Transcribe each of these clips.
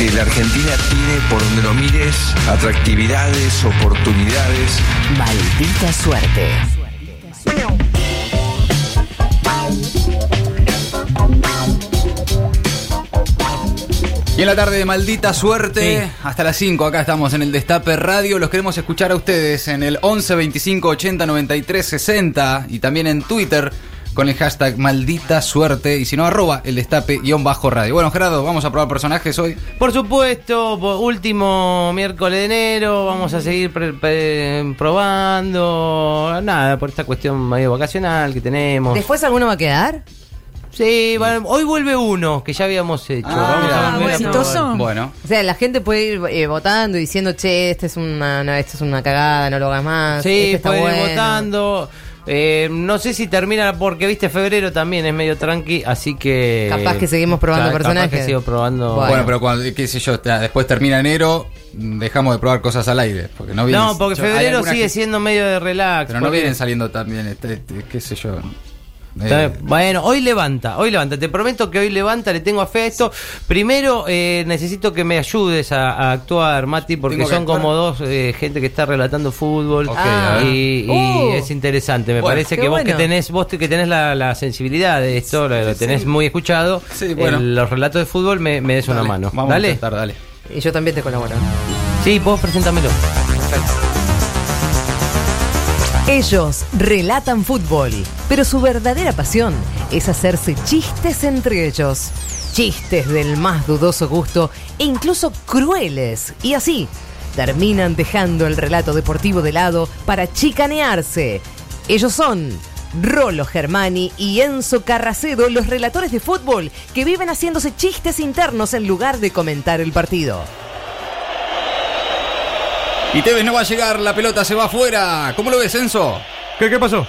que la Argentina tiene, por donde lo mires, atractividades, oportunidades. Maldita suerte. Y en la tarde de maldita suerte, hasta las 5 acá estamos en el Destape Radio. Los queremos escuchar a ustedes en el 11 25 80 93 60 y también en Twitter con el hashtag maldita suerte y si no, arroba el destape guion bajo radio. Bueno, Gerardo, vamos a probar personajes hoy. Por supuesto, último miércoles de enero, vamos a seguir pre- pre- probando, nada, por esta cuestión medio vacacional que tenemos. ¿Después alguno va a quedar? Sí, bueno, hoy vuelve uno que ya habíamos hecho. Ah, Vamos mira. a volver a exitoso. Bueno, O sea, la gente puede ir eh, votando y diciendo, che, este es una, no, esto es una cagada, no lo hagas más. Sí, este está puede ir bueno. votando. Eh, no sé si termina porque viste febrero también es medio tranqui, así que Capaz que seguimos probando Ca- capaz personajes. que sigo probando. Bueno. bueno, pero cuando, qué sé yo, después termina enero, dejamos de probar cosas al aire. Porque no, vienen- no, porque yo- febrero sigue que- siendo medio de relax. Pero no vienen saliendo también, este, este, qué sé yo. Eh. Bueno, hoy levanta, hoy levanta. Te prometo que hoy levanta, le tengo a fe a esto. Primero, eh, necesito que me ayudes a, a actuar, Mati, porque ¿Tengo que son actuar? como dos eh, gente que está relatando fútbol. Ok, a ver. y, y Uh. es interesante. Me Bueno, parece que vos bueno. que tenés, vos que tenés la, la sensibilidad de esto, lo, lo tenés muy escuchado, Sí, bueno. el- los relatos de fútbol me, me des una mano. Vamos dale. a intentar, dale. Y yo también te colaboro. Sí, vos preséntamelo. Ellos relatan fútbol, pero su verdadera pasión es hacerse chistes entre ellos. Chistes del más dudoso gusto e incluso crueles. Y así, terminan dejando el relato deportivo de lado para chicanearse. Ellos son Rolo Germani y Enzo Carracedo, los relatores de fútbol que viven haciéndose chistes internos en lugar de comentar el partido. Y Tevez no va a llegar, la pelota se va afuera. ¿Cómo lo ves, Enzo? ¿Qué, qué pasó?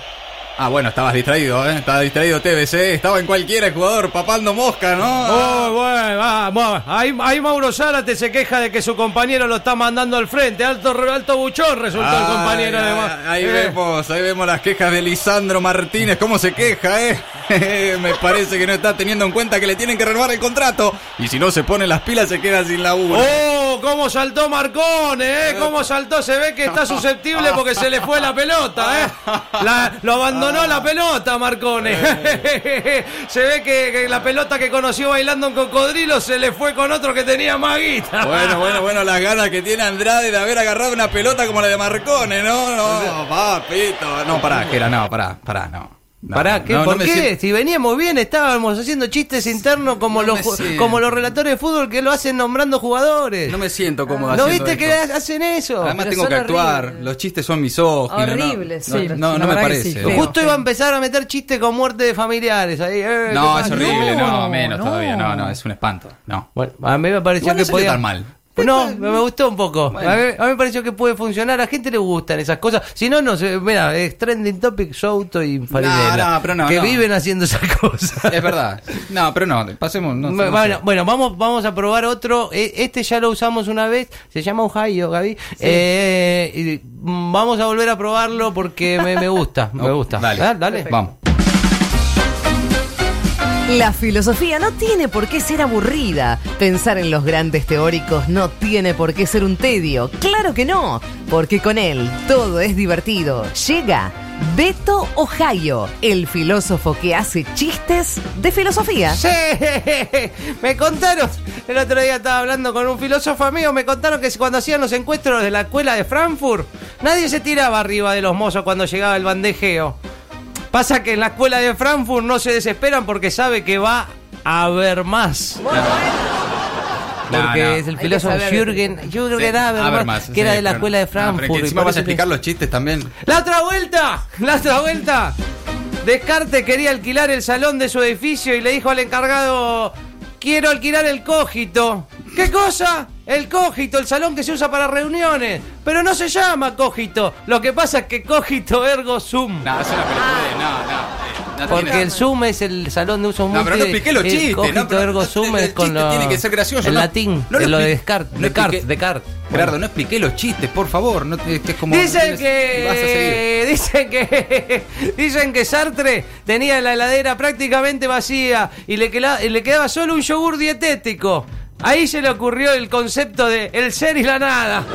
Ah, bueno, estabas distraído, ¿eh? Estaba distraído Tevez, ¿eh? Estaba en cualquiera el jugador papando mosca, ¿no? Oh, bueno, vamos. Ahí, ahí Mauro Zárate se queja de que su compañero lo está mandando al frente. Alto, alto buchón resultó el compañero ay, de Ma- Ahí Eh, vemos, ahí vemos las quejas de Lisandro Martínez, cómo se queja, ¿eh? Me parece que no está teniendo en cuenta que le tienen que renovar el contrato. Y si no se pone las pilas, se queda sin laburo. ¡Oh! ¿Cómo saltó Marcone, eh? ¿Cómo saltó? Se ve que está susceptible porque se le fue la pelota, eh. La- lo abandonó la pelota, Marcone. se ve que, que la pelota que conoció bailando un cocodrilo se le fue con otro que tenía más guita. Bueno, bueno, bueno, las ganas que tiene Andrade de haber agarrado una pelota como la de Marcone, ¿no? No, papito. No, pará, Gera, no, pará, pará, no. No, Pará, ¿qué? no, ¿por qué? siento- Si veníamos bien, estábamos haciendo chistes internos como, No los, como los relatores de fútbol que lo hacen nombrando jugadores. No me siento cómodo ¿No viste esto. que hacen eso? Además Pero tengo que actuar, horribles. los chistes son misóginos. no- Horribles, no, sí, no, me parece. sí, feo. Justo iba a empezar a meter chistes con muerte de familiares. Ahí, eh, ¿qué No, es horrible, no, No, menos no. todavía, no, no, es un espanto, no. Bueno, a mí me pareció que podía. tan mal. No, me gustó un poco. Bueno. A, mí, a mí me pareció que puede funcionar. A la gente le gustan esas cosas. Si no, no sé. Mira, es trending topic, Souto y Farinella. No, no, pero no, que no. viven haciendo esas cosas. Es verdad. No, pero no, pasemos. No, no bueno, bueno, vamos, vamos a probar otro. E- Este ya lo usamos una vez. Se llama Ohio, Gaby. Eh, vamos a volver a probarlo porque me, me gusta. me gusta. Dale, Ah, dale. Vamos. La filosofía no tiene por qué ser aburrida. Pensar en los grandes teóricos no tiene por qué ser un tedio. Claro que no, porque con él todo es divertido. Llega Beto Ohio, el filósofo que hace chistes de filosofía. Sí, me contaron, el otro día estaba hablando con un filósofo amigo, me contaron que cuando hacían los encuentros de la escuela de Frankfurt, nadie se tiraba arriba de los mozos cuando llegaba el bandejeo. Pasa que en la escuela de Frankfurt no se desesperan porque sabe que va a haber más. No, Porque no. es el filósofo Jürgen, Jürgen Sí, Habermas, Habermas, que era de la escuela de no, pero Frankfurt. y encima vas a explicar los chistes también. ¡La otra vuelta! ¡La otra vuelta! Descartes quería alquilar el salón de su edificio y le dijo al encargado: Quiero alquilar el cógito. ¿Qué cosa? El cógito, el salón que se usa para reuniones. Pero no se llama cógito. Lo que pasa es que cógito ergo sum. No, es una película. No, no. no Porque el Zoom es el salón de uso No, pero no expliqué los chistes. Cogito no, pero ergo no, sum el es con lo- tiene que ser gracioso. El no- latín, no lo de Descartes. no Descartes, Descartes. Gerardo, no expliqué los chistes, por favor. No, es como. Dicen que, dicen que, dicen que Sartre tenía la heladera prácticamente vacía y le, quela- y le quedaba solo un yogur dietético. Ahí se le ocurrió el concepto de el ser y la nada. No,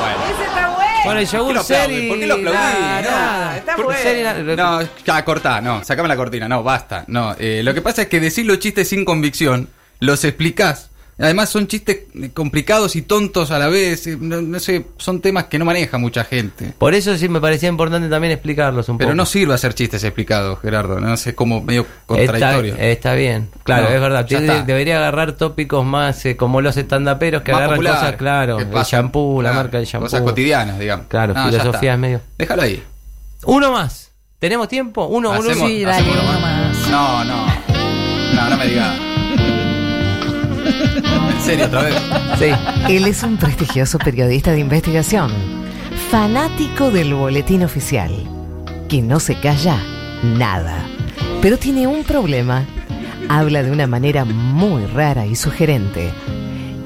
bueno. Ese está bueno. Con el ¿Por qué yogur lo ser aplaudís? y ¿Por qué lo aplaudís? la No, nada. está Por bueno. ser y la- No, ya, cortá, no, sacame la cortina, no, basta. No, eh, lo que pasa es que decir los chistes sin convicción, los explicás. Además son chistes eh, complicados y tontos a la vez, eh, no, no sé, son temas que no maneja mucha gente. Por eso sí me parecía importante también explicarlos un Pero poco. no sirve hacer chistes explicados, Gerardo, no sé, como medio contradictorio. está bien, claro, No, es verdad. Tiene- debería agarrar tópicos más eh, como los estandaperos que Más agarran popular, cosas, claro. El shampoo, la marca del shampoo. Cosas cotidianas, digamos. Claro, No, ya filosofía está. es medio. Déjalo ahí. Uno más. ¿Tenemos tiempo? Uno, uno. Sí, hacemos dale, uno uno más. No, no. No, no me digas. En serio, otra vez. Sí. Él es un prestigioso periodista de investigación, fanático del boletín oficial, que no se calla nada. Pero tiene un problema. Habla de una manera muy rara y sugerente.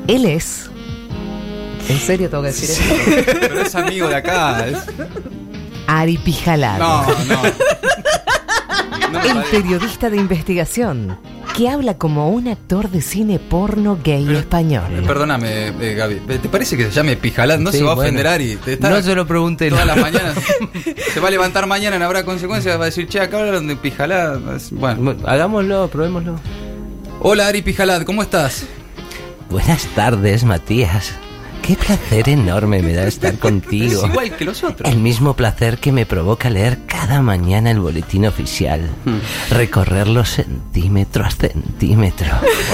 Él es... ¿En serio tengo que decir eso? Pero es amigo de acá. es- Ari Pijalado. No, no. No El periodista de investigación, que habla como un actor de cine porno gay Pero- español. Eh, Perdóname, eh, Gaby. ¿Te parece que se llame Pijalad? No Sí, se va a ofender Ari. Te está- No se lo pregunté. Todas no. las mañanas. se va a levantar mañana, no habrá consecuencias. Va a decir, che, acá hablaron de Pijalad. Bueno. Bueno, Hagámoslo, probémoslo. Hola Ari Pijalad, ¿cómo estás? Buenas tardes, Matías. Qué placer enorme me da estar Es contigo. igual que los otros. El mismo placer que me provoca leer cada mañana el boletín oficial. Recorrerlo centímetro a centímetro.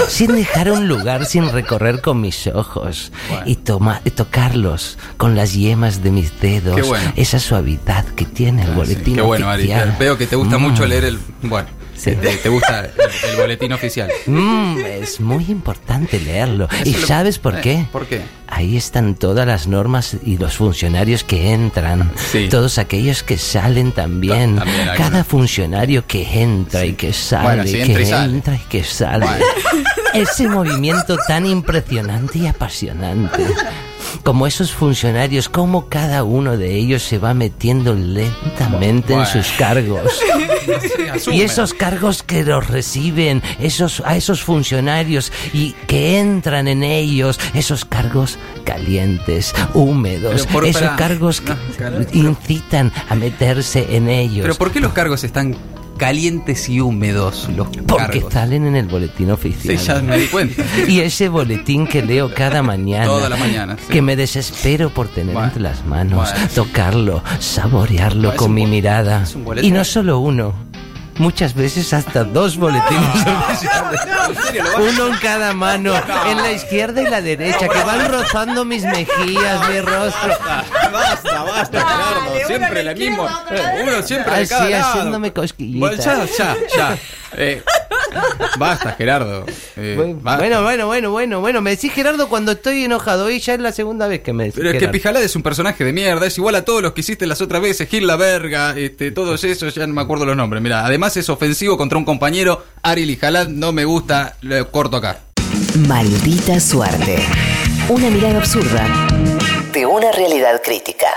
sin dejar un lugar sin recorrer con mis ojos. Y, toma- y tocarlos con las yemas de mis dedos. Qué bueno. Esa suavidad que tiene el Ah, sí, boletín Qué bueno, Ari. oficial. Veo que te gusta Mm. mucho leer el. Bueno, Sí. te, te gusta el, el boletín oficial. Mm, es muy importante leerlo. ¿Y Eso lo- sabes por eh, qué? ¿Por qué? Ahí están todas las normas y los funcionarios que entran. Sí. Todos aquellos que salen también. Ta- también Cada funcionario que entra y que sale, Bueno, sí, que entra y sale. entra y que sale. Bueno. Ese movimiento tan impresionante y apasionante. Como esos funcionarios, como cada uno de ellos se va metiendo lentamente Bueno. en sus cargos. Y esos cargos que los reciben, esos, a esos funcionarios y que entran en ellos, esos cargos calientes, húmedos, por- esos cargos que No, claro, pero- incitan a meterse en ellos. Pero ¿por qué los cargos están calientes y húmedos? Los porque cargos. salen en el boletín Sí, oficial. ya me di cuenta. Y ese boletín que leo cada mañana, Toda la mañana, sí. que me desespero por tener Bueno, entre las manos, bueno. tocarlo, saborearlo con mi mirada. Y no solo uno, muchas veces hasta dos boletines oficiales. ¿En serio lo Uno en cada mano, en la izquierda y la derecha, que van rozando mis mejillas, mi rostro. Basta, basta, Gerardo. Siempre el mismo. Eh, Uno siempre de Así, cada lado. haciéndome Bueno, cosquillitas. ya, ya, ya. Eh, basta, Gerardo. Eh, Bueno, basta. bueno, bueno, bueno, bueno, bueno. Me decís Gerardo cuando estoy enojado y ya es la segunda vez que me decís. Pero es que Gerardo. Pijalad es un personaje de mierda, es igual a todos los que hiciste las otras veces, Gil la verga, este, todos esos, ya no me acuerdo los nombres. Mira, además es ofensivo contra un compañero, Ari Lijalad, no me gusta, lo corto acá. Maldita suerte. Una mirada absurda de una realidad crítica.